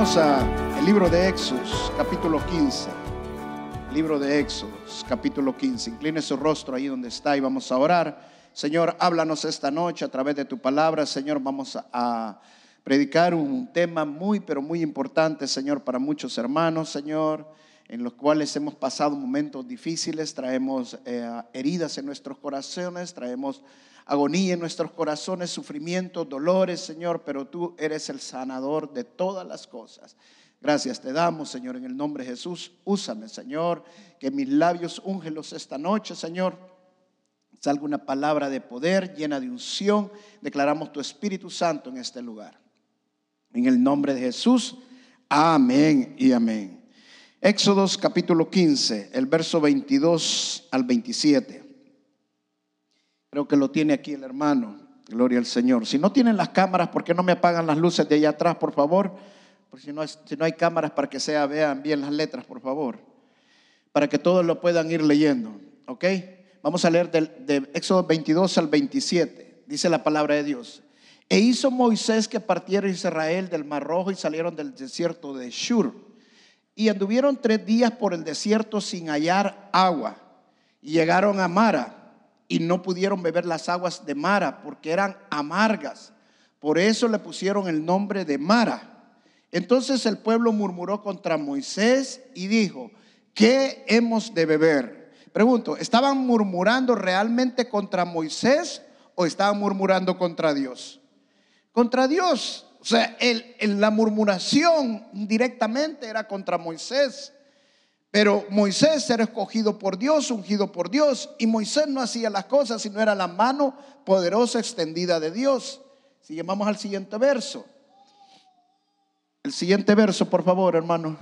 Vamos al libro de Éxodos, capítulo 15. Libro de Éxodos, capítulo 15. Incline su rostro ahí donde está y vamos a orar. Señor, háblanos esta noche a través de tu palabra. Señor, vamos a, predicar un tema muy, pero muy importante, Señor, para muchos hermanos, Señor, en los cuales hemos pasado momentos difíciles, traemos eh, heridas en nuestros corazones, traemos agonía en nuestros corazones, sufrimiento, dolores, Señor, pero tú eres el sanador de todas las cosas. Gracias te damos, Señor, en el nombre de Jesús. Úsame, Señor, que mis labios úngelos esta noche, Señor. Salga una palabra de poder llena de unción. Declaramos tu Espíritu Santo en este lugar. En el nombre de Jesús. Amén y amén. Éxodos capítulo 15, el verso 22 al 27. Creo que lo tiene aquí el hermano. Gloria al Señor. Si no tienen las cámaras, ¿por qué no me apagan las luces de allá atrás, por favor? Porque si no, si no hay cámaras para que sea, vean bien las letras, por favor. Para que todos lo puedan ir leyendo. ¿Ok? Vamos a leer de Éxodo 22 al 27. Dice la palabra de Dios. E hizo Moisés que partiera Israel del Mar Rojo y salieron del desierto de Shur. Y anduvieron tres días por el desierto sin hallar agua. Y llegaron a Mara y no pudieron beber las aguas de Mara porque eran amargas. Por eso le pusieron el nombre de Mara. Entonces el pueblo murmuró contra Moisés y dijo, ¿qué hemos de beber? Pregunto, ¿estaban murmurando realmente contra Moisés o estaban murmurando contra Dios? Contra Dios. O sea, la murmuración directamente era contra Moisés. Pero Moisés era escogido por Dios, ungido por Dios, y Moisés no hacía las cosas, sino era la mano poderosa extendida de Dios. Si llamamos al siguiente verso. El siguiente verso, por favor, hermano.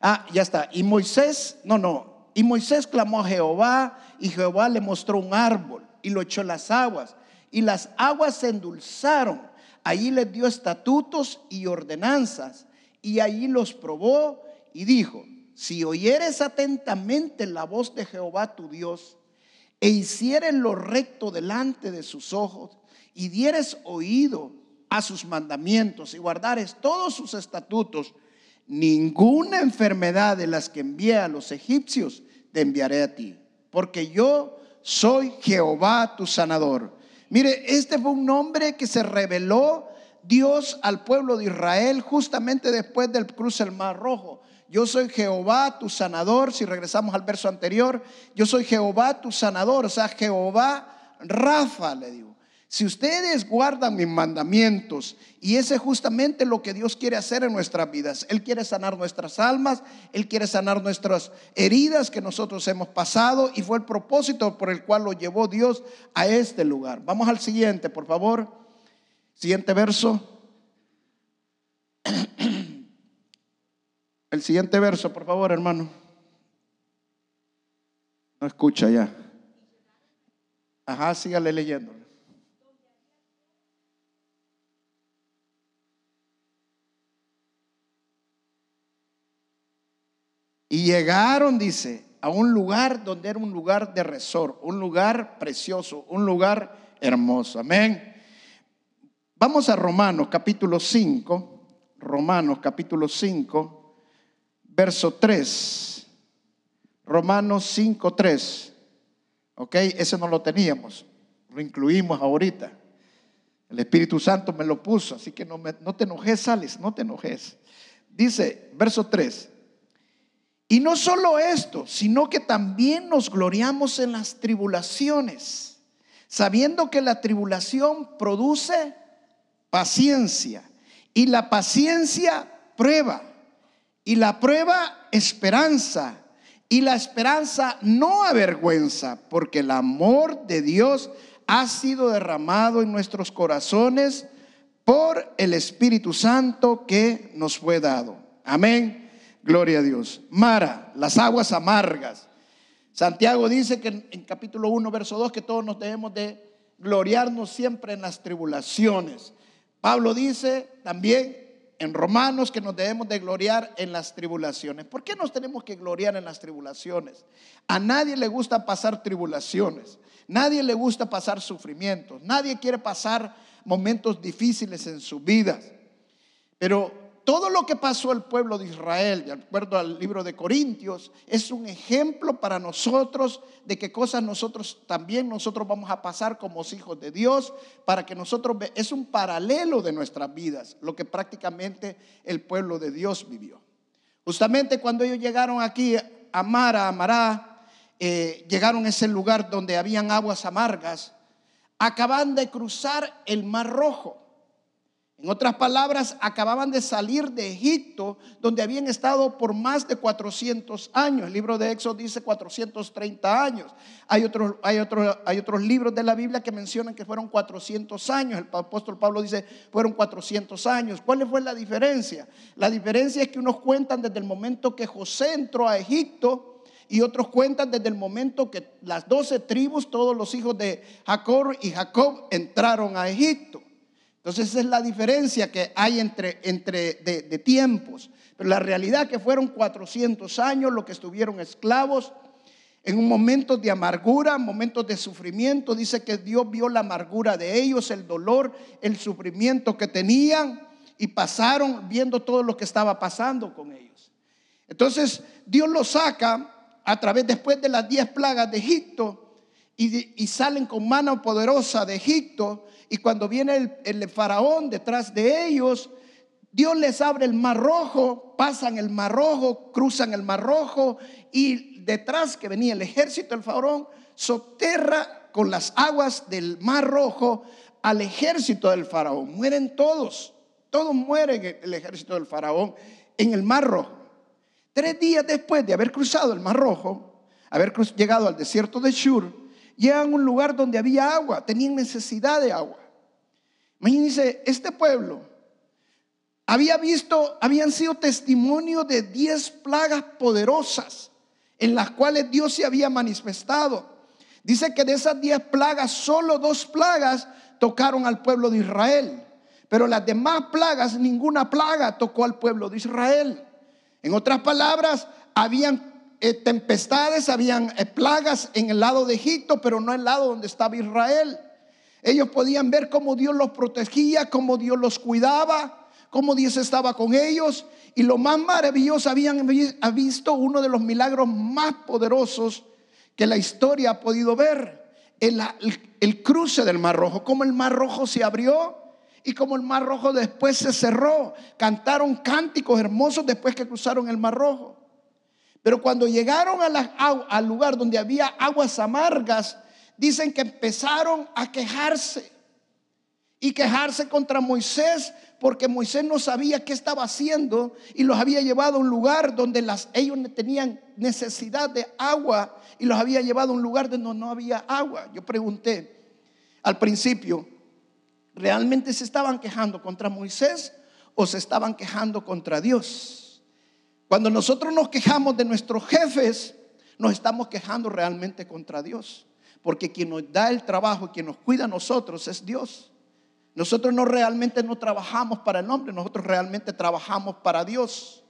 Ah, ya está. Y Moisés, no, no. Y Moisés clamó a Jehová, y Jehová le mostró un árbol, y lo echó las aguas, y las aguas se endulzaron. Allí les dio estatutos y ordenanzas, y allí los probó, y dijo, si oyeres atentamente la voz de Jehová tu Dios, e hicieres lo recto delante de sus ojos, y dieres oído a sus mandamientos y guardares todos sus estatutos, ninguna enfermedad de las que envié a los egipcios te enviaré a ti, porque yo soy Jehová tu sanador. Mire, este fue un nombre que se reveló Dios al pueblo de Israel justamente después del cruce del Mar Rojo. Yo soy Jehová tu sanador. Si regresamos al verso anterior, yo soy Jehová tu sanador. O sea, Jehová Rafa, le digo. Si ustedes guardan mis mandamientos, y ese es justamente lo que Dios quiere hacer en nuestras vidas. Él quiere sanar nuestras almas, Él quiere sanar nuestras heridas que nosotros hemos pasado, y fue el propósito por el cual lo llevó Dios a este lugar. Vamos al siguiente, por favor. Siguiente verso. El siguiente verso, por favor, hermano. No escucha ya. Ajá, sígale leyendo. Y llegaron, dice, a un lugar donde era un lugar de resort, un lugar precioso, un lugar hermoso. Amén. Vamos a Romanos capítulo 5. Romanos capítulo 5 verso 3. Romanos 5, 3. Ok, ese no lo teníamos. Lo incluimos ahorita. El Espíritu Santo me lo puso, así que no, te enojes, Sales, no te enojes. Dice, verso 3. Y no solo esto, sino que también nos gloriamos en las tribulaciones, sabiendo que la tribulación produce paciencia y la paciencia prueba y la prueba, esperanza. Y la esperanza no avergüenza, porque el amor de Dios ha sido derramado en nuestros corazones por el Espíritu Santo que nos fue dado. Amén. Gloria a Dios. Mara, las aguas amargas. Santiago dice que en, capítulo 1, verso 2, que todos nos debemos de gloriarnos siempre en las tribulaciones. Pablo dice también en Romanos que nos debemos de gloriar en las tribulaciones. ¿Por qué nos tenemos que gloriar en las tribulaciones? A nadie le gusta pasar tribulaciones, nadie le gusta pasar sufrimientos, nadie quiere pasar momentos difíciles en su vida. Pero todo lo que pasó al pueblo de Israel, de acuerdo al libro de Corintios, es un ejemplo para nosotros de qué cosas nosotros también nosotros vamos a pasar como hijos de Dios, para que nosotros es un paralelo de nuestras vidas, lo que prácticamente el pueblo de Dios vivió. Justamente cuando ellos llegaron aquí a Mara, a Mará, eh, llegaron a ese lugar donde habían aguas amargas, acaban de cruzar el Mar Rojo. En otras palabras, acababan de salir de Egipto, donde habían estado por más de 400 años. El libro de Éxodo dice 430 años. Hay otros, hay, otros, hay otros libros de la Biblia que mencionan que fueron 400 años. El apóstol Pablo dice fueron 400 años. ¿Cuál fue la diferencia? La diferencia es que unos cuentan desde el momento que José entró a Egipto y otros cuentan desde el momento que las doce tribus, todos los hijos de Jacob y Jacob entraron a Egipto. Entonces esa es la diferencia que hay entre, entre de, tiempos. Pero la realidad que fueron 400 años lo que estuvieron esclavos en un momento de amargura, momentos de sufrimiento. Dice que Dios vio la amargura de ellos, el dolor, el sufrimiento que tenían y pasaron viendo todo lo que estaba pasando con ellos. Entonces Dios los saca a través después de las diez plagas de Egipto y, salen con mano poderosa de Egipto y cuando viene el, faraón detrás de ellos, Dios les abre el mar rojo, pasan el mar rojo, cruzan el mar rojo y detrás que venía el ejército del faraón, soterra con las aguas del mar rojo al ejército del faraón. Mueren todos, todos mueren en el ejército del faraón en el mar rojo. Tres días después de haber cruzado el mar rojo, haber llegado al desierto de Shur, llegan a un lugar donde había agua, tenían necesidad de agua. Imagínense, este pueblo había visto, habían sido testimonio de diez plagas poderosas en las cuales Dios se había manifestado. Dice que de esas diez plagas, solo dos plagas tocaron al pueblo de Israel. Pero las demás plagas, ninguna plaga tocó al pueblo de Israel. En otras palabras, habían eh, tempestades, habían eh, plagas en el lado de Egipto, pero no en el lado donde estaba Israel. Ellos podían ver cómo Dios los protegía, cómo Dios los cuidaba, cómo Dios estaba con ellos. Y lo más maravilloso, habían visto uno de los milagros más poderosos que la historia ha podido ver. El, cruce del Mar Rojo, cómo el Mar Rojo se abrió y cómo el Mar Rojo después se cerró. Cantaron cánticos hermosos después que cruzaron el Mar Rojo. Pero cuando llegaron al lugar donde había aguas amargas, dicen que empezaron a quejarse y quejarse contra Moisés porque Moisés no sabía qué estaba haciendo y los había llevado a un lugar donde las, ellos tenían necesidad de agua y los había llevado a un lugar donde no había agua. Yo pregunté al principio, ¿realmente se estaban quejando contra Moisés o se estaban quejando contra Dios? Cuando nosotros nos quejamos de nuestros jefes, nos estamos quejando realmente contra Dios. Porque quien nos da el trabajo y quien nos cuida a nosotros es Dios. Nosotros no realmente no trabajamos para el hombre, nosotros realmente trabajamos para Dios.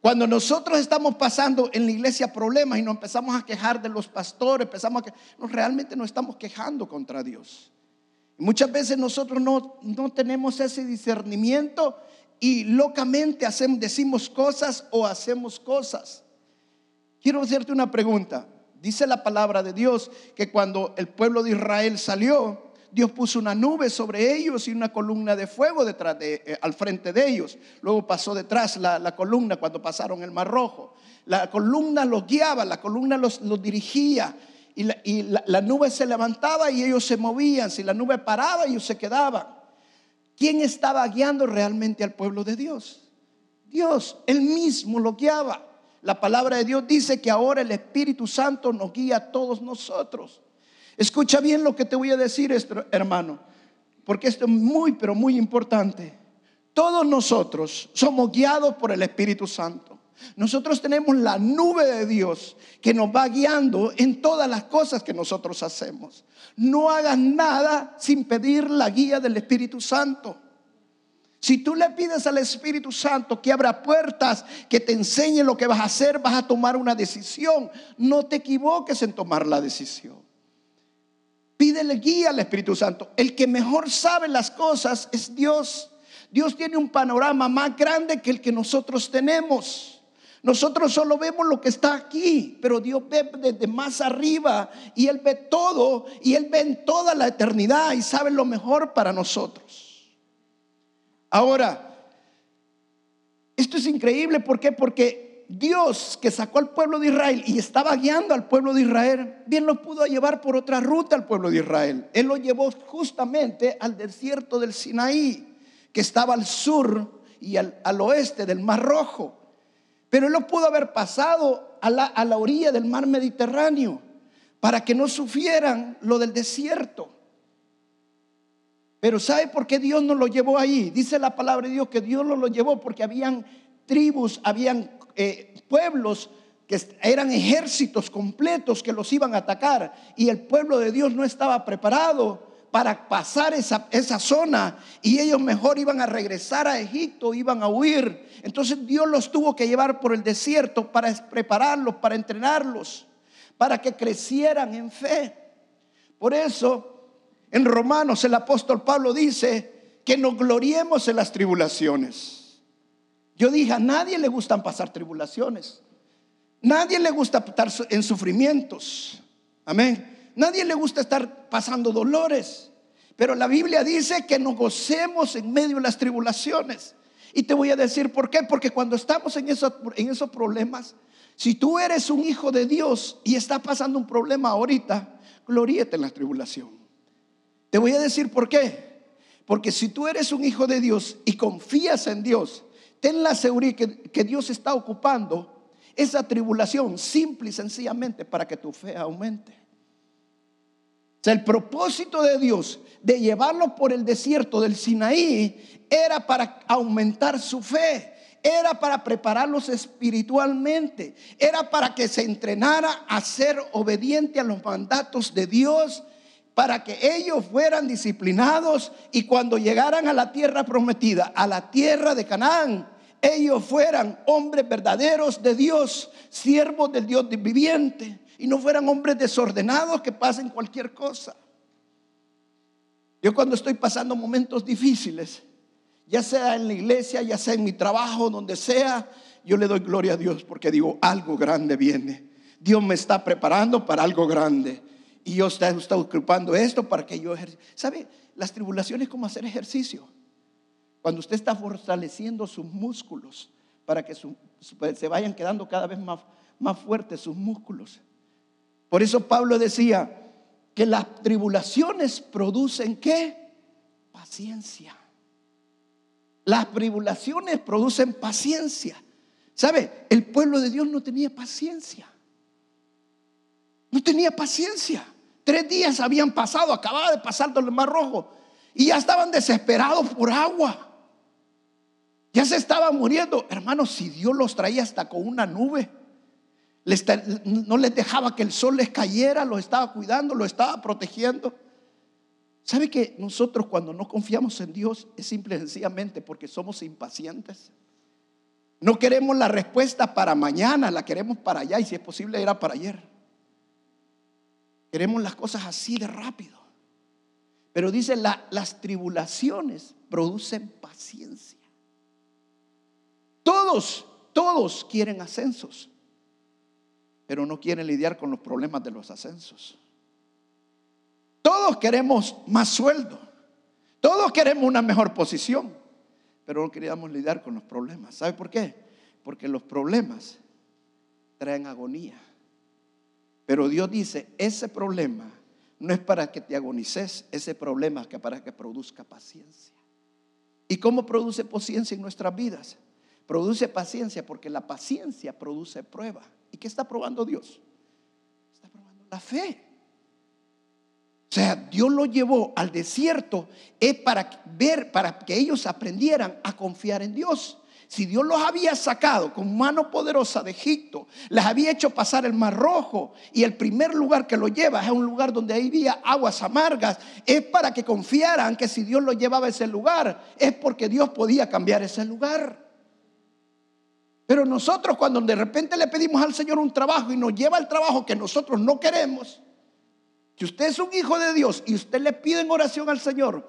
Cuando nosotros estamos pasando en la iglesia problemas y nos empezamos a quejar de los pastores, empezamos a que no, realmente nos estamos quejando contra Dios. Muchas veces nosotros no, no tenemos ese discernimiento y locamente decimos cosas o hacemos cosas. Quiero hacerte una pregunta. Dice la palabra de Dios que cuando el pueblo de Israel salió, Dios puso una nube sobre ellos y una columna de fuego detrás de, eh, al frente de ellos. Luego pasó detrás la, columna cuando pasaron el Mar Rojo. La columna los guiaba, la columna los, dirigía y, la, y la nube se levantaba y ellos se movían. Si la nube paraba, ellos se quedaban. ¿Quién estaba guiando realmente al pueblo de Dios? Dios, él mismo lo guiaba. La palabra de Dios dice que ahora el Espíritu Santo nos guía a todos nosotros. Escucha bien lo que te voy a decir, hermano, porque esto es muy, pero muy importante. Todos nosotros somos guiados por el Espíritu Santo. Nosotros tenemos la nube de Dios que nos va guiando en todas las cosas que nosotros hacemos. No hagas nada sin pedir la guía del Espíritu Santo. Si tú le pides al Espíritu Santo que abra puertas, que te enseñe lo que vas a hacer, vas a tomar una decisión. No te equivoques en tomar la decisión. Pídele guía al Espíritu Santo. El que mejor sabe las cosas es Dios. Dios tiene un panorama más grande que el que nosotros tenemos. Nosotros solo vemos lo que está aquí, pero Dios ve desde más arriba y Él ve todo y Él ve en toda la eternidad y sabe lo mejor para nosotros. Ahora, esto es increíble, ¿por qué? Porque Dios que sacó al pueblo de Israel y estaba guiando al pueblo de Israel, bien lo pudo llevar por otra ruta al pueblo de Israel. Él lo llevó justamente al desierto del Sinaí, que estaba al sur y al, al oeste del Mar Rojo. Pero él lo pudo haber pasado a la, a la orilla del mar Mediterráneo para que no sufrieran lo del desierto. Pero ¿sabe por qué Dios no lo llevó ahí? Dice la palabra de Dios que Dios no lo llevó porque habían tribus, habían eh, pueblos que eran ejércitos completos que los iban a atacar y el pueblo de Dios no estaba preparado para pasar esa, esa zona y ellos mejor iban a regresar a Egipto, iban a huir. Entonces Dios los tuvo que llevar por el desierto para prepararlos, para entrenarlos, para que crecieran en fe. Por eso en Romanos el apóstol Pablo dice que nos gloriemos en las tribulaciones. Yo dije, a nadie le gustan pasar tribulaciones. Nadie le gusta estar en sufrimientos. Amén. Nadie le gusta estar pasando dolores. Pero la Biblia dice que nos gocemos en medio de las tribulaciones. Y te voy a decir por qué. Porque cuando estamos en, esos, en esos problemas, si tú eres un hijo de Dios y está pasando un problema ahorita, gloríete en la tribulación. Te voy a decir por qué. Porque si tú eres un hijo de Dios y confías en Dios, ten la seguridad que, que Dios está ocupando esa tribulación simple y sencillamente para que tu fe aumente el propósito de Dios de llevarlo por el desierto del Sinaí era para aumentar su fe, era para prepararlos espiritualmente, era para que se entrenara a ser obediente a los mandatos de Dios, para que ellos fueran disciplinados y cuando llegaran a la tierra prometida, a la tierra de Canaán, ellos fueran hombres verdaderos de Dios, siervos del Dios viviente y no fueran hombres desordenados que pasen cualquier cosa. Yo cuando estoy pasando momentos difíciles, ya sea en la iglesia, ya sea en mi trabajo, donde sea, yo le doy gloria a Dios porque digo, algo grande viene. Dios me está preparando para algo grande. Y yo está, está ocupando esto para que yo ejerza. ¿Sabe? Las tribulaciones como hacer ejercicio. Cuando usted está fortaleciendo sus músculos para que se vayan quedando cada vez más, más fuertes sus músculos. Por eso Pablo decía que las tribulaciones producen qué? Paciencia. Las tribulaciones producen paciencia. ¿Sabe? El pueblo de Dios no tenía paciencia. No tenía paciencia. Tres días habían pasado, acababa de pasar del Mar Rojo y ya estaban desesperados por agua. Ya se estaban muriendo. Hermanos, si Dios los traía hasta con una nube no les dejaba que el sol les cayera, los estaba cuidando, los estaba protegiendo. ¿Sabe que nosotros cuando no confiamos en Dios es simple y sencillamente porque somos impacientes? No queremos la respuesta para mañana, la queremos para allá y si es posible era para ayer. Queremos las cosas así de rápido. Pero dice, las tribulaciones producen paciencia. Todos, todos quieren ascensos pero no quieren lidiar con los problemas de los ascensos. Todos queremos más sueldo, todos queremos una mejor posición, pero no queríamos lidiar con los problemas. ¿Sabe por qué? Porque los problemas traen agonía. Pero Dios dice, ese problema no es para que te agonices, ese problema es para que produzca paciencia. ¿Y cómo produce paciencia en nuestras vidas? Produce paciencia porque la paciencia produce prueba. ¿Y qué está probando Dios? Está probando la fe. O sea, Dios lo llevó al desierto es para ver, para que ellos aprendieran a confiar en Dios. Si Dios los había sacado con mano poderosa de Egipto, les había hecho pasar el mar rojo y el primer lugar que lo lleva es un lugar donde había aguas amargas, es para que confiaran que si Dios lo llevaba a ese lugar, es porque Dios podía cambiar ese lugar. Pero nosotros cuando de repente le pedimos al Señor un trabajo y nos lleva el trabajo que nosotros no queremos, si usted es un hijo de Dios y usted le pide en oración al Señor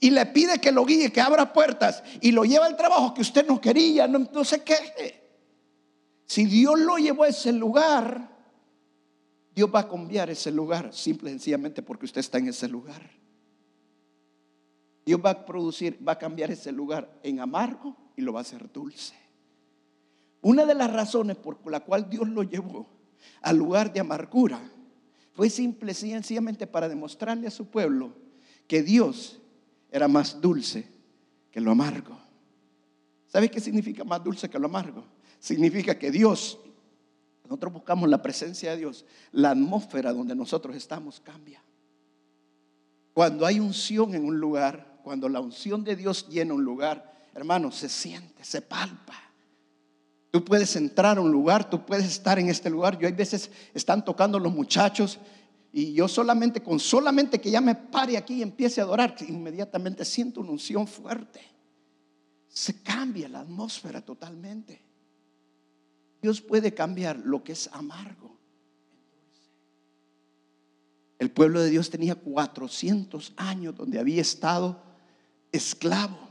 y le pide que lo guíe, que abra puertas y lo lleva al trabajo que usted no quería, no, no se queje. Si Dios lo llevó a ese lugar, Dios va a cambiar ese lugar, simple y sencillamente porque usted está en ese lugar. Dios va a producir, va a cambiar ese lugar en amargo y lo va a hacer dulce. Una de las razones por la cual Dios lo llevó al lugar de amargura fue simple y sencillamente para demostrarle a su pueblo que Dios era más dulce que lo amargo. ¿Sabe qué significa más dulce que lo amargo? Significa que Dios, nosotros buscamos la presencia de Dios, la atmósfera donde nosotros estamos cambia. Cuando hay unción en un lugar, cuando la unción de Dios llena un lugar, hermano, se siente, se palpa. Tú puedes entrar a un lugar, tú puedes estar en este lugar. Yo hay veces están tocando los muchachos y yo solamente, con solamente que ya me pare aquí y empiece a adorar, inmediatamente siento una unción fuerte. Se cambia la atmósfera totalmente. Dios puede cambiar lo que es amargo El pueblo de Dios tenía 400 años donde había estado esclavo,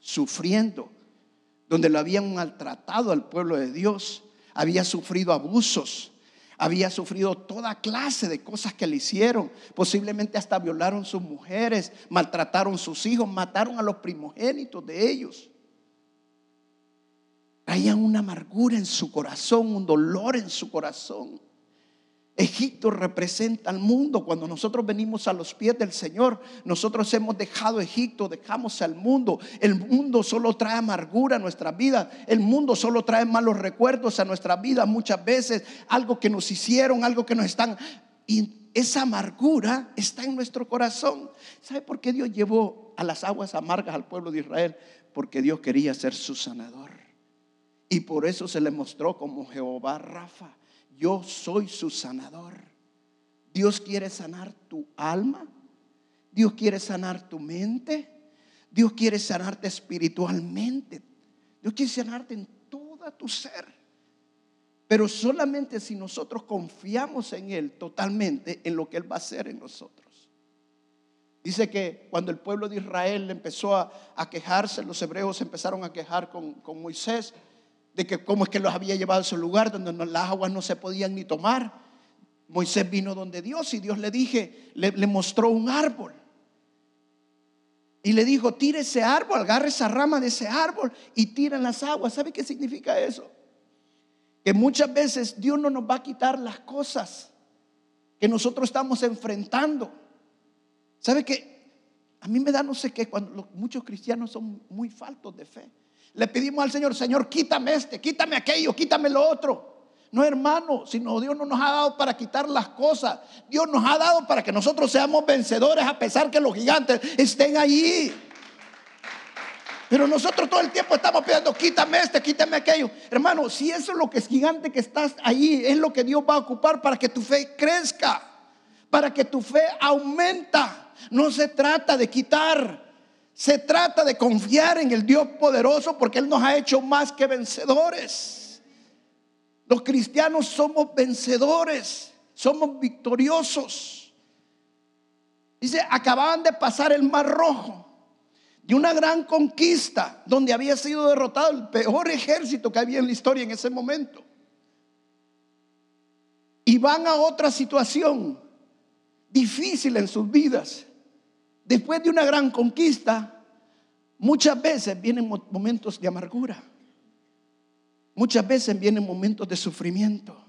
sufriendo, donde lo habían maltratado al pueblo de Dios, había sufrido abusos, había sufrido toda clase de cosas que le hicieron. Posiblemente hasta violaron sus mujeres, maltrataron sus hijos, mataron a los primogénitos de ellos. Traían una amargura en su corazón, un dolor en su corazón. Egipto representa al mundo. Cuando nosotros venimos a los pies del Señor, nosotros hemos dejado Egipto, dejamos al mundo. El mundo solo trae amargura a nuestra vida. El mundo solo trae malos recuerdos a nuestra vida muchas veces. Algo que nos hicieron, algo que nos están... Y esa amargura está en nuestro corazón. ¿Sabe por qué Dios llevó a las aguas amargas al pueblo de Israel? Porque Dios quería ser su sanador. Y por eso se le mostró como Jehová Rafa yo soy su sanador. Dios quiere sanar tu alma. Dios quiere sanar tu mente. Dios quiere sanarte espiritualmente. Dios quiere sanarte en todo tu ser. Pero solamente si nosotros confiamos en Él totalmente, en lo que Él va a hacer en nosotros. Dice que cuando el pueblo de Israel empezó a, quejarse, los hebreos empezaron a quejar con, con Moisés de que cómo es que los había llevado a ese lugar donde las aguas no se podían ni tomar. Moisés vino donde Dios y Dios le dije, le, mostró un árbol. Y le dijo, tire ese árbol, agarre esa rama de ese árbol y tira en las aguas. ¿Sabe qué significa eso? Que muchas veces Dios no nos va a quitar las cosas que nosotros estamos enfrentando. ¿Sabe qué? A mí me da no sé qué cuando muchos cristianos son muy faltos de fe. Le pedimos al Señor, Señor, quítame este, quítame aquello, quítame lo otro. No, hermano, sino Dios no nos ha dado para quitar las cosas. Dios nos ha dado para que nosotros seamos vencedores a pesar que los gigantes estén allí. Pero nosotros todo el tiempo estamos pidiendo, quítame este, quítame aquello. Hermano, si eso es lo que es gigante que estás ahí, es lo que Dios va a ocupar para que tu fe crezca, para que tu fe aumenta. No se trata de quitar, se trata de confiar en el Dios poderoso porque Él nos ha hecho más que vencedores. Los cristianos somos vencedores, somos victoriosos. Dice, acababan de pasar el Mar Rojo de una gran conquista donde había sido derrotado el peor ejército que había en la historia en ese momento. Y van a otra situación difícil en sus vidas después de una gran conquista, muchas veces vienen momentos de amargura. Muchas veces vienen momentos de sufrimiento.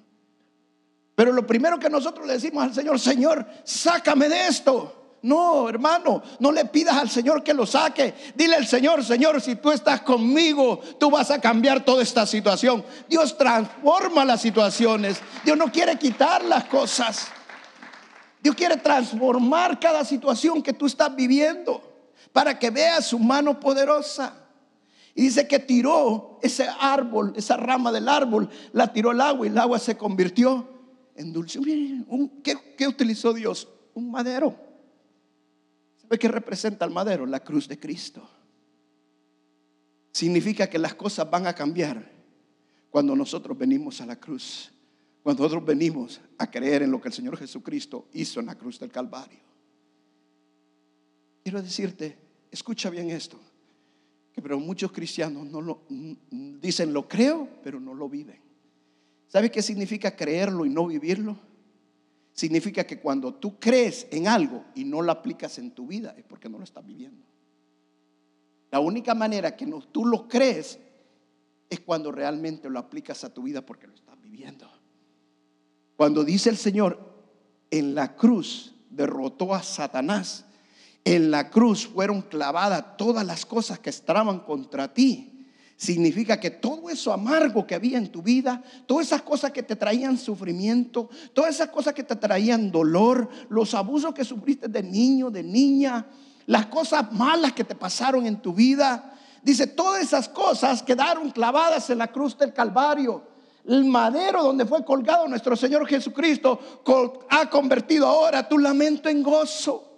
Pero lo primero que nosotros le decimos al Señor, Señor, sácame de esto. No, hermano, no le pidas al Señor que lo saque. Dile al Señor, Señor, si tú estás conmigo, tú vas a cambiar toda esta situación. Dios transforma las situaciones. Dios no quiere quitar las cosas. Dios quiere transformar cada situación que tú estás viviendo para que veas su mano poderosa. Y dice que tiró ese árbol, esa rama del árbol, la tiró al agua y el agua se convirtió en dulce. ¿qué, ¿Qué utilizó Dios? Un madero. ¿Sabe qué representa el madero? La cruz de Cristo. Significa que las cosas van a cambiar cuando nosotros venimos a la cruz cuando nosotros venimos a creer en lo que el Señor Jesucristo hizo en la cruz del Calvario. Quiero decirte, escucha bien esto, que pero muchos cristianos no lo dicen lo creo, pero no lo viven. ¿Sabe qué significa creerlo y no vivirlo? Significa que cuando tú crees en algo y no lo aplicas en tu vida es porque no lo estás viviendo. La única manera que tú lo crees es cuando realmente lo aplicas a tu vida porque lo estás viviendo. Cuando dice el Señor, en la cruz derrotó a Satanás, en la cruz fueron clavadas todas las cosas que estaban contra ti. Significa que todo eso amargo que había en tu vida, todas esas cosas que te traían sufrimiento, todas esas cosas que te traían dolor, los abusos que sufriste de niño, de niña, las cosas malas que te pasaron en tu vida, Dice, todas esas cosas quedaron clavadas en la cruz del Calvario. El madero donde fue colgado nuestro Señor Jesucristo ha convertido ahora tu lamento en gozo.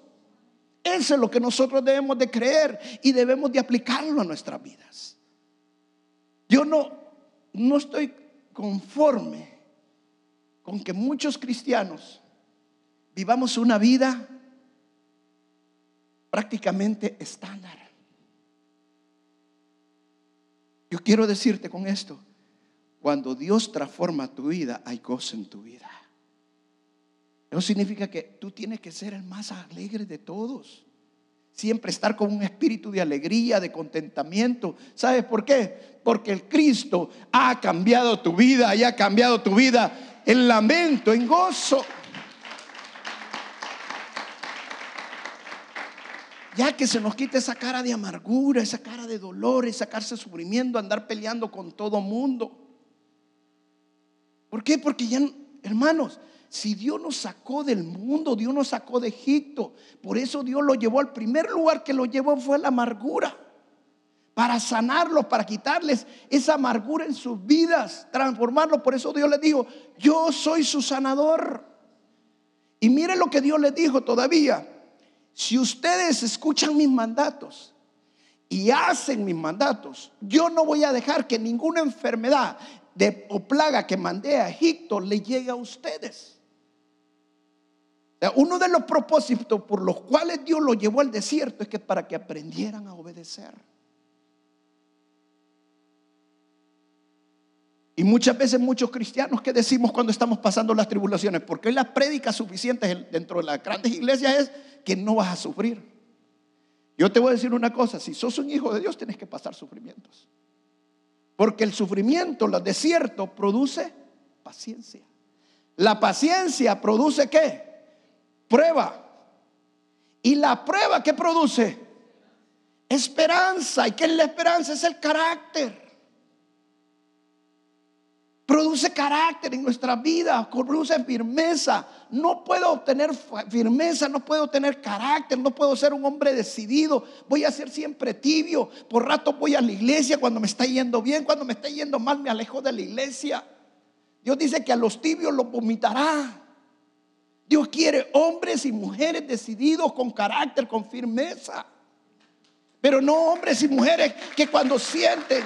Eso es lo que nosotros debemos de creer y debemos de aplicarlo a nuestras vidas. Yo no, no estoy conforme con que muchos cristianos vivamos una vida prácticamente estándar. Yo quiero decirte con esto, cuando Dios transforma tu vida, hay gozo en tu vida. Eso significa que tú tienes que ser el más alegre de todos. Siempre estar con un espíritu de alegría, de contentamiento. ¿Sabes por qué? Porque el Cristo ha cambiado tu vida y ha cambiado tu vida en lamento, en gozo. Ya que se nos quite esa cara de amargura, esa cara de dolor, esa cara de sufrimiento, andar peleando con todo mundo. ¿Por qué? Porque ya, hermanos, si Dios nos sacó del mundo, Dios nos sacó de Egipto, por eso Dios lo llevó al primer lugar que lo llevó fue la amargura. Para sanarlos, para quitarles esa amargura en sus vidas, transformarlos. Por eso Dios les dijo, yo soy su sanador. Y mire lo que Dios les dijo todavía si ustedes escuchan mis mandatos y hacen mis mandatos, yo no voy a dejar que ninguna enfermedad de, o plaga que mandé a Egipto le llegue a ustedes. Uno de los propósitos por los cuales Dios los llevó al desierto es que para que aprendieran a obedecer. Y muchas veces muchos cristianos que decimos cuando estamos pasando las tribulaciones, porque las prédicas suficientes dentro de las grandes iglesias es que no vas a sufrir. Yo te voy a decir una cosa, si sos un hijo de Dios tienes que pasar sufrimientos. Porque el sufrimiento, el desierto produce paciencia. La paciencia produce qué? Prueba. Y la prueba que produce esperanza. ¿Y qué es la esperanza? Es el carácter produce carácter en nuestra vida, produce firmeza. No puedo obtener firmeza, no puedo tener carácter, no puedo ser un hombre decidido. Voy a ser siempre tibio. Por rato voy a la iglesia cuando me está yendo bien, cuando me está yendo mal me alejo de la iglesia. Dios dice que a los tibios los vomitará. Dios quiere hombres y mujeres decididos con carácter, con firmeza. Pero no hombres y mujeres que cuando sienten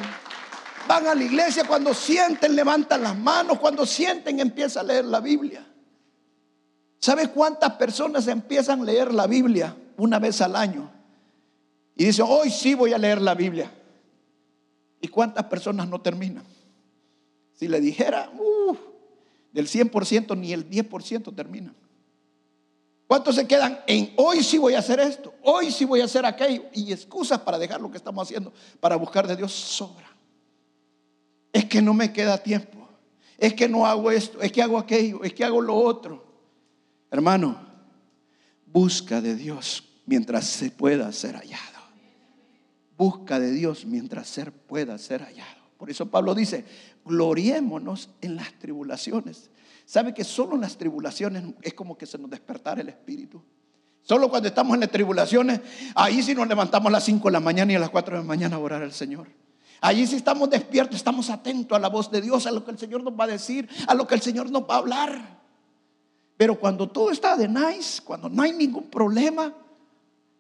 Van a la iglesia cuando sienten, levantan las manos, cuando sienten, empiezan a leer la Biblia. ¿Sabes cuántas personas empiezan a leer la Biblia una vez al año? Y dicen, hoy sí voy a leer la Biblia. ¿Y cuántas personas no terminan? Si le dijera, uh, del 100% ni el 10% terminan. ¿Cuántos se quedan en hoy sí voy a hacer esto? Hoy sí voy a hacer aquello. Y excusas para dejar lo que estamos haciendo, para buscar de Dios sobra es que no me queda tiempo, es que no hago esto, es que hago aquello, es que hago lo otro. Hermano, busca de Dios mientras se pueda ser hallado. Busca de Dios mientras ser pueda ser hallado. Por eso Pablo dice, gloriémonos en las tribulaciones. ¿Sabe que solo en las tribulaciones es como que se nos despertara el espíritu? Solo cuando estamos en las tribulaciones, ahí sí nos levantamos a las 5 de la mañana y a las 4 de la mañana a orar al Señor. Allí si estamos despiertos, estamos atentos a la voz de Dios, a lo que el Señor nos va a decir, a lo que el Señor nos va a hablar. Pero cuando todo está de nice, cuando no hay ningún problema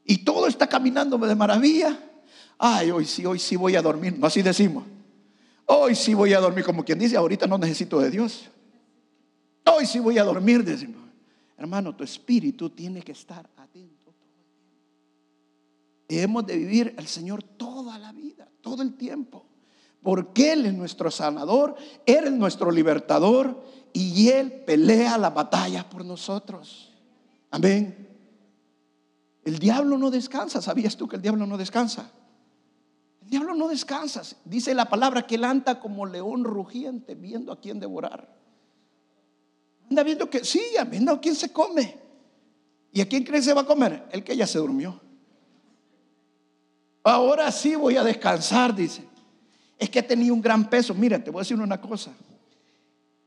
y todo está caminando de maravilla, ay, hoy sí, hoy sí voy a dormir. No así decimos. Hoy sí voy a dormir, como quien dice, ahorita no necesito de Dios. Hoy sí voy a dormir, decimos. Hermano, tu espíritu tiene que estar atento hemos de vivir el Señor toda la vida, todo el tiempo. Porque Él es nuestro sanador, Él es nuestro libertador y Él pelea la batalla por nosotros. Amén. El diablo no descansa. ¿Sabías tú que el diablo no descansa? El diablo no descansa. Dice la palabra que él anda como león rugiente viendo a quién devorar. Anda viendo que, sí, viendo a quién se come. ¿Y a quién cree que se va a comer? El que ya se durmió. Ahora sí voy a descansar, dice. Es que tenía un gran peso. Mira, te voy a decir una cosa.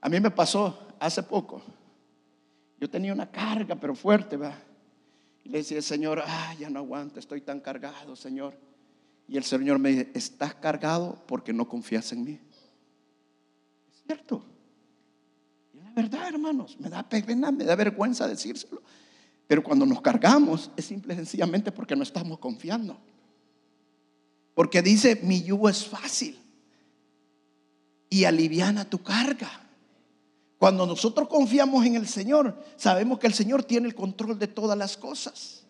A mí me pasó hace poco. Yo tenía una carga, pero fuerte, ¿verdad? Y le decía, Señor, ah, ya no aguanto, estoy tan cargado, Señor. Y el Señor me dice, estás cargado porque no confías en mí. Es cierto. Y la verdad, hermanos, me da pena, me da vergüenza decírselo. Pero cuando nos cargamos es simple y sencillamente porque no estamos confiando. Porque dice, mi yugo es fácil y aliviana tu carga. Cuando nosotros confiamos en el Señor, sabemos que el Señor tiene el control de todas las cosas.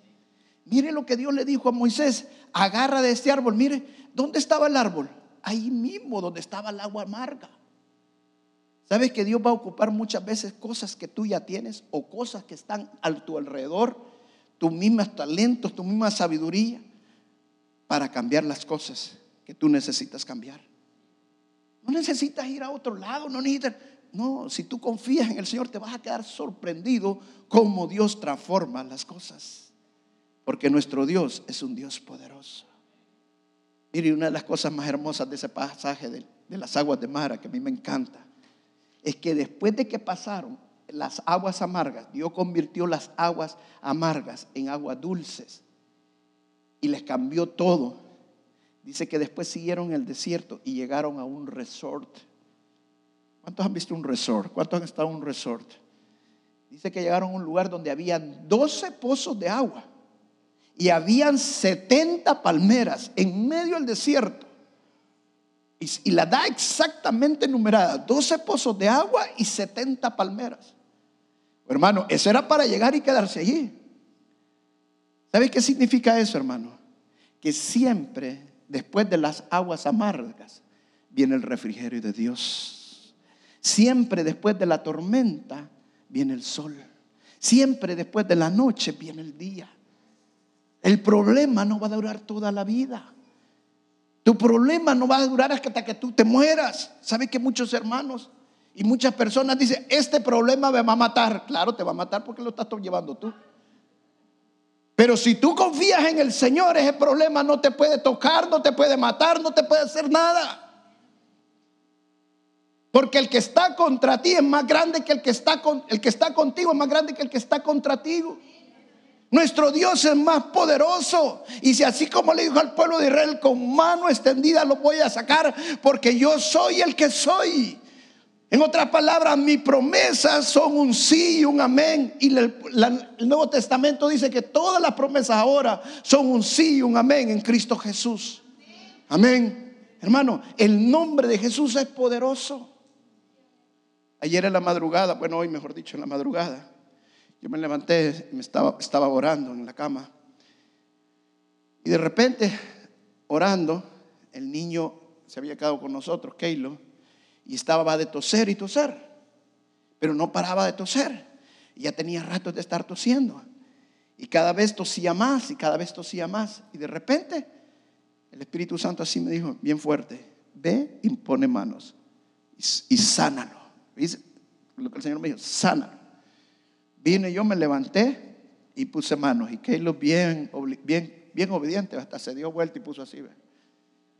Mire lo que Dios le dijo a Moisés, agarra de este árbol. Mire, ¿dónde estaba el árbol? Ahí mismo, donde estaba el agua amarga. ¿Sabes que Dios va a ocupar muchas veces cosas que tú ya tienes o cosas que están a tu alrededor, tus mismos talentos, tu misma sabiduría, para cambiar las cosas que tú necesitas cambiar? No necesitas ir a otro lado, no necesitas no, si tú confías en el Señor te vas a quedar sorprendido cómo Dios transforma las cosas. Porque nuestro Dios es un Dios poderoso. Mire, una de las cosas más hermosas de ese pasaje de, de las aguas de Mara, que a mí me encanta, es que después de que pasaron las aguas amargas, Dios convirtió las aguas amargas en aguas dulces y les cambió todo. Dice que después siguieron el desierto y llegaron a un resort ¿Cuántos han visto un resort? ¿Cuántos han estado en un resort? Dice que llegaron a un lugar donde habían 12 pozos de agua y habían 70 palmeras en medio del desierto. Y, la da exactamente numerada, 12 pozos de agua y 70 palmeras. Hermano, eso era para llegar y quedarse allí. ¿Sabe qué significa eso, hermano? Que siempre después de las aguas amargas viene el refrigerio de Dios. Siempre después de la tormenta viene el sol. Siempre después de la noche viene el día. El problema no va a durar toda la vida. Tu problema no va a durar hasta que tú te mueras. ¿Sabe que muchos hermanos y muchas personas dicen, este problema me va a matar? Claro, te va a matar porque lo estás llevando tú. Pero si tú confías en el Señor, ese problema no te puede tocar, no te puede matar, no te puede hacer nada. Porque el que está contra ti es más grande que el que está con, el que está contigo es más grande que el que está contra ti. Nuestro Dios es más poderoso. Y si así como le dijo al pueblo de Israel, con mano extendida lo voy a sacar, porque yo soy el que soy. En otras palabras, mis promesas son un sí y un amén. Y el, el Nuevo Testamento dice que todas las promesas ahora son un sí y un amén en Cristo Jesús. Amén. Hermano, el nombre de Jesús es poderoso. Ayer en la madrugada, bueno, hoy mejor dicho, en la madrugada, yo me levanté me estaba, orando en la cama. Y de repente, orando, el niño se había quedado con nosotros, Keilo, y estaba de toser y toser, pero no paraba de toser. Ya tenía ratos de estar tosiendo. Y cada vez tosía más y cada vez tosía más. Y de repente, el Espíritu Santo así me dijo, bien fuerte, ve y pone manos y, y sánalo. ¿Viste? Lo que el Señor me dijo, sana. Vine yo, me levanté y puse manos. Y Keilo bien, bien, bien obediente, hasta se dio vuelta y puso así.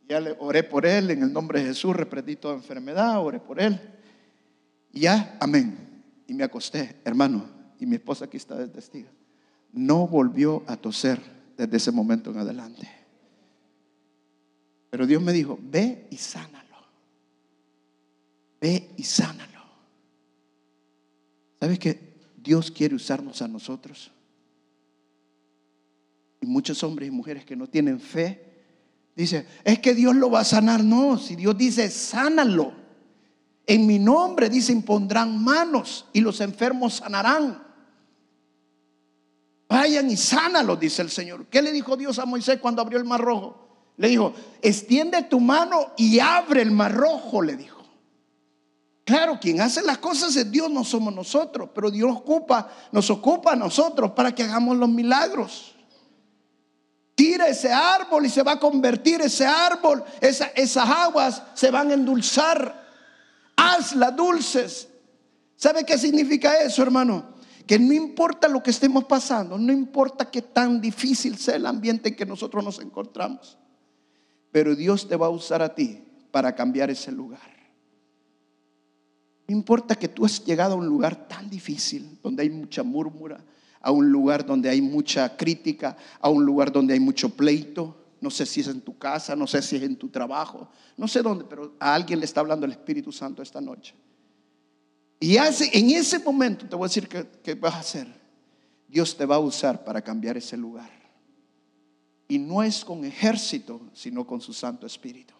Ya le oré por él en el nombre de Jesús, reprendí toda enfermedad, oré por él. Y ya, amén. Y me acosté, hermano. Y mi esposa aquí está de testigo. No volvió a toser desde ese momento en adelante. Pero Dios me dijo, ve y sánalo. Ve y sánalo. ¿Sabes que Dios quiere usarnos a nosotros? Y muchos hombres y mujeres que no tienen fe, dicen, es que Dios lo va a sanar. No, si Dios dice, sánalo. En mi nombre, dicen, pondrán manos y los enfermos sanarán. Vayan y sánalos, dice el Señor. ¿Qué le dijo Dios a Moisés cuando abrió el mar rojo? Le dijo, extiende tu mano y abre el mar rojo, le dijo. Claro, quien hace las cosas es Dios, no somos nosotros, pero Dios ocupa, nos ocupa a nosotros para que hagamos los milagros. Tira ese árbol y se va a convertir ese árbol, esas aguas se van a endulzar. Hazlas dulces. ¿Sabe qué significa eso, hermano? Que no importa lo que estemos pasando, no importa qué tan difícil sea el ambiente en que nosotros nos encontramos, pero Dios te va a usar a ti para cambiar ese lugar. No importa que tú has llegado a un lugar tan difícil, donde hay mucha murmura, a un lugar donde hay mucha crítica, a un lugar donde hay mucho pleito. No sé si es en tu casa, no sé si es en tu trabajo, no sé dónde, pero a alguien le está hablando el Espíritu Santo esta noche. Y hace, en ese momento te voy a decir que, vas a hacer. Dios te va a usar para cambiar ese lugar. Y no es con ejército, sino con su Santo Espíritu.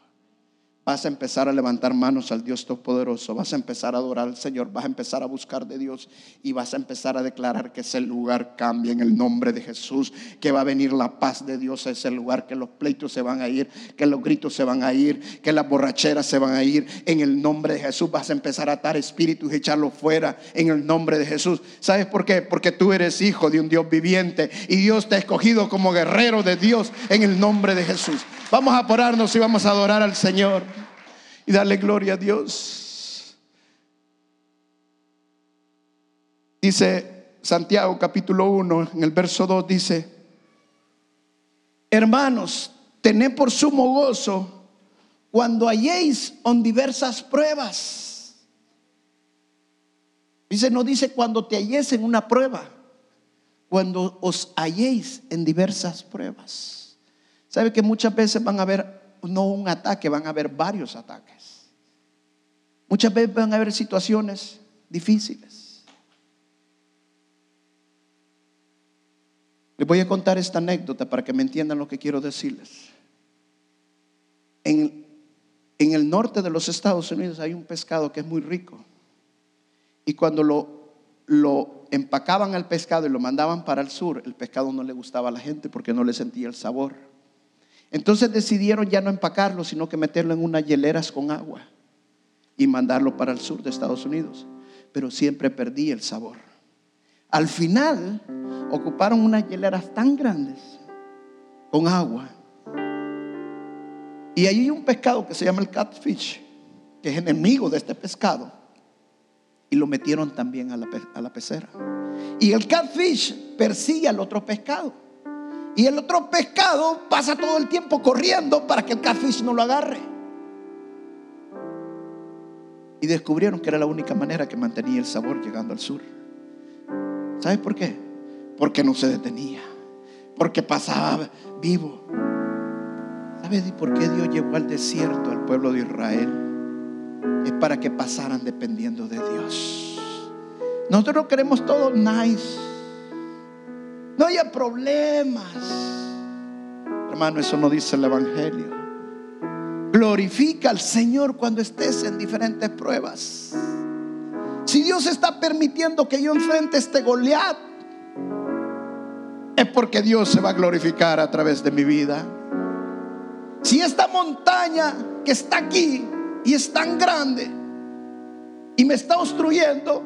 Vas a empezar a levantar manos al Dios Todopoderoso, vas a empezar a adorar al Señor, vas a empezar a buscar de Dios y vas a empezar a declarar que ese lugar cambie en el nombre de Jesús, que va a venir la paz de Dios a ese lugar, que los pleitos se van a ir, que los gritos se van a ir, que las borracheras se van a ir. En el nombre de Jesús vas a empezar a atar espíritus y echarlos fuera en el nombre de Jesús. ¿Sabes por qué? Porque tú eres hijo de un Dios viviente y Dios te ha escogido como guerrero de Dios en el nombre de Jesús. Vamos a porarnos y vamos a adorar al Señor y darle gloria a Dios. Dice Santiago capítulo 1, en el verso 2 dice, hermanos, tened por sumo gozo cuando halléis en diversas pruebas. Dice, no dice cuando te halléis en una prueba, cuando os halléis en diversas pruebas. ¿Sabe que muchas veces van a haber no un ataque, van a haber varios ataques. Muchas veces van a haber situaciones difíciles. Les voy a contar esta anécdota para que me entiendan lo que quiero decirles. En, en el norte de los Estados Unidos hay un pescado que es muy rico. Y cuando lo, lo empacaban al pescado y lo mandaban para el sur, el pescado no le gustaba a la gente porque no le sentía el sabor. Entonces decidieron ya no empacarlo, sino que meterlo en unas hieleras con agua y mandarlo para el sur de Estados Unidos. Pero siempre perdí el sabor. Al final ocuparon unas hieleras tan grandes con agua. Y ahí hay un pescado que se llama el catfish, que es enemigo de este pescado. Y lo metieron también a la, a la pecera. Y el catfish persigue al otro pescado. Y el otro pescado pasa todo el tiempo corriendo para que el catfish no lo agarre. Y descubrieron que era la única manera que mantenía el sabor llegando al sur. ¿Sabes por qué? Porque no se detenía. Porque pasaba vivo. ¿Sabes por qué Dios llevó al desierto al pueblo de Israel? Es para que pasaran dependiendo de Dios. Nosotros queremos todo nice. No haya problemas. Hermano, eso no dice el Evangelio. Glorifica al Señor cuando estés en diferentes pruebas. Si Dios está permitiendo que yo enfrente este Goliat, es porque Dios se va a glorificar a través de mi vida. Si esta montaña que está aquí y es tan grande y me está obstruyendo,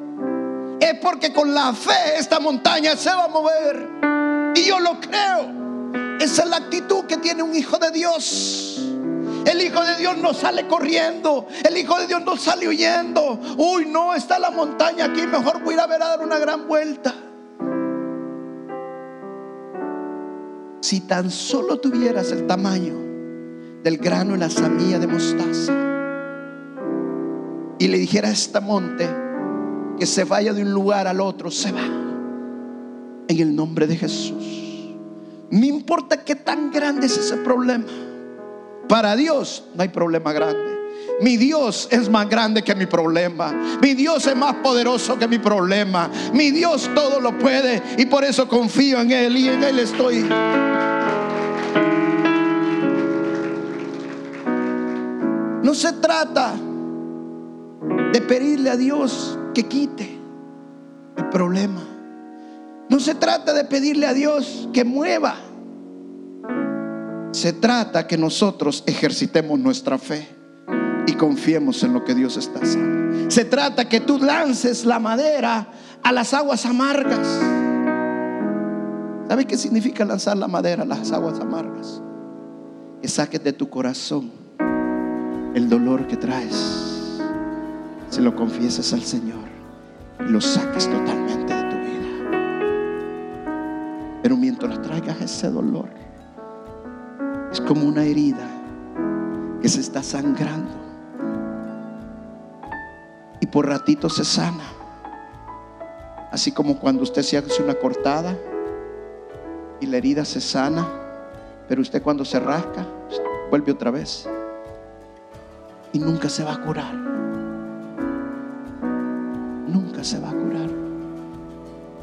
es porque con la fe esta montaña se va a mover. Y yo lo creo. Esa es la actitud que tiene un hijo de Dios. El hijo de Dios no sale corriendo. El hijo de Dios no sale huyendo. Uy, no, está la montaña aquí. Mejor voy a ir a ver a dar una gran vuelta. Si tan solo tuvieras el tamaño del grano y la semilla de mostaza y le dijera a este monte que se vaya de un lugar al otro, se va en el nombre de Jesús. No importa qué tan grande es ese problema. Para Dios no hay problema grande. Mi Dios es más grande que mi problema. Mi Dios es más poderoso que mi problema. Mi Dios todo lo puede y por eso confío en Él y en Él estoy. No se trata de pedirle a Dios que quite el problema. No se trata de pedirle a Dios que mueva. Se trata que nosotros ejercitemos nuestra fe y confiemos en lo que Dios está haciendo. Se trata que tú lances la madera a las aguas amargas. ¿Sabe qué significa lanzar la madera a las aguas amargas? Que saques de tu corazón el dolor que traes. Se lo confieses al Señor y lo saques totalmente de tu vida. Pero mientras traigas ese dolor, es como una herida que se está sangrando. Y por ratito se sana. Así como cuando usted se hace una cortada y la herida se sana, pero usted cuando se rasca, vuelve otra vez. Y nunca se va a curar. Se va a curar.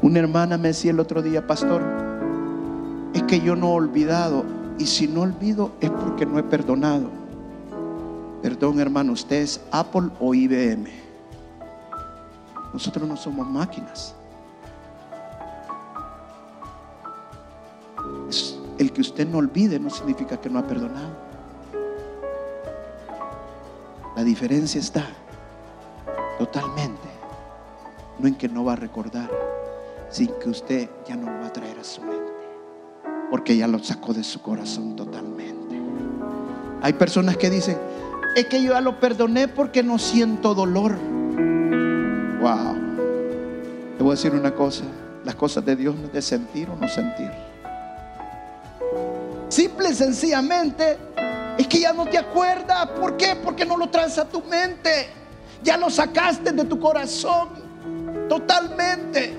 Una hermana me decía el otro día, pastor, es que yo no he olvidado. Y si no olvido es porque no he perdonado. Perdón, hermano, usted es Apple o IBM. Nosotros no somos máquinas. El que usted no olvide no significa que no ha perdonado. La diferencia está totalmente, no en que no va a recordar, sin que usted ya no lo va a traer a su mente, porque ya lo sacó de su corazón totalmente. Hay personas que dicen, es que yo ya lo perdoné porque no siento dolor. Wow. Te voy a decir una cosa, las cosas de Dios no es de sentir o no sentir. Simple y sencillamente es que ya no te acuerdas. ¿Por qué? Porque no lo traes a tu mente. Ya lo sacaste de tu corazón totalmente.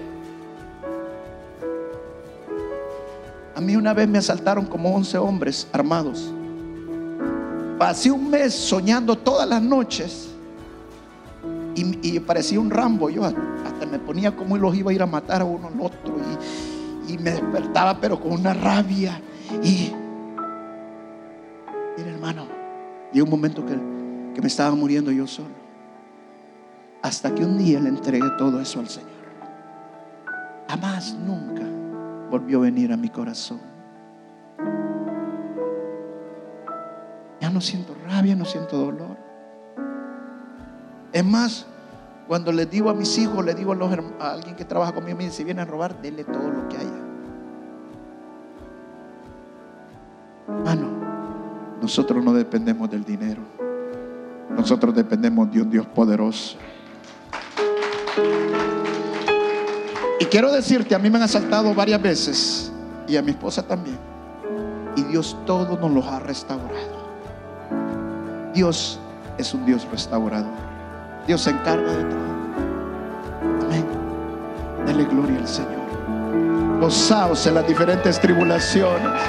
A mí una vez me asaltaron como 11 hombres armados. Pasé un mes soñando todas las noches y, parecía un Rambo. Yo hasta me ponía como y los iba a ir a matar a uno al otro y, me despertaba pero con una rabia y Mira, hermano, llegó un momento que, que me estaba muriendo yo solo. Hasta que un día le entregué todo eso al Señor. Jamás, nunca volvió a venir a mi corazón. Ya no siento rabia, no siento dolor. Es más, cuando le digo a mis hijos, le digo a, los, a alguien que trabaja conmigo, si vienen a robar, denle todo lo que haya. Hermano, nosotros no dependemos del dinero. Nosotros dependemos de un Dios poderoso. Quiero decirte, a mí me han asaltado varias veces y a mi esposa también. Y Dios todo nos los ha restaurado. Dios es un Dios restaurador. Dios se encarga de todo. Amén. Dale gloria al Señor. Gozaos en las diferentes tribulaciones.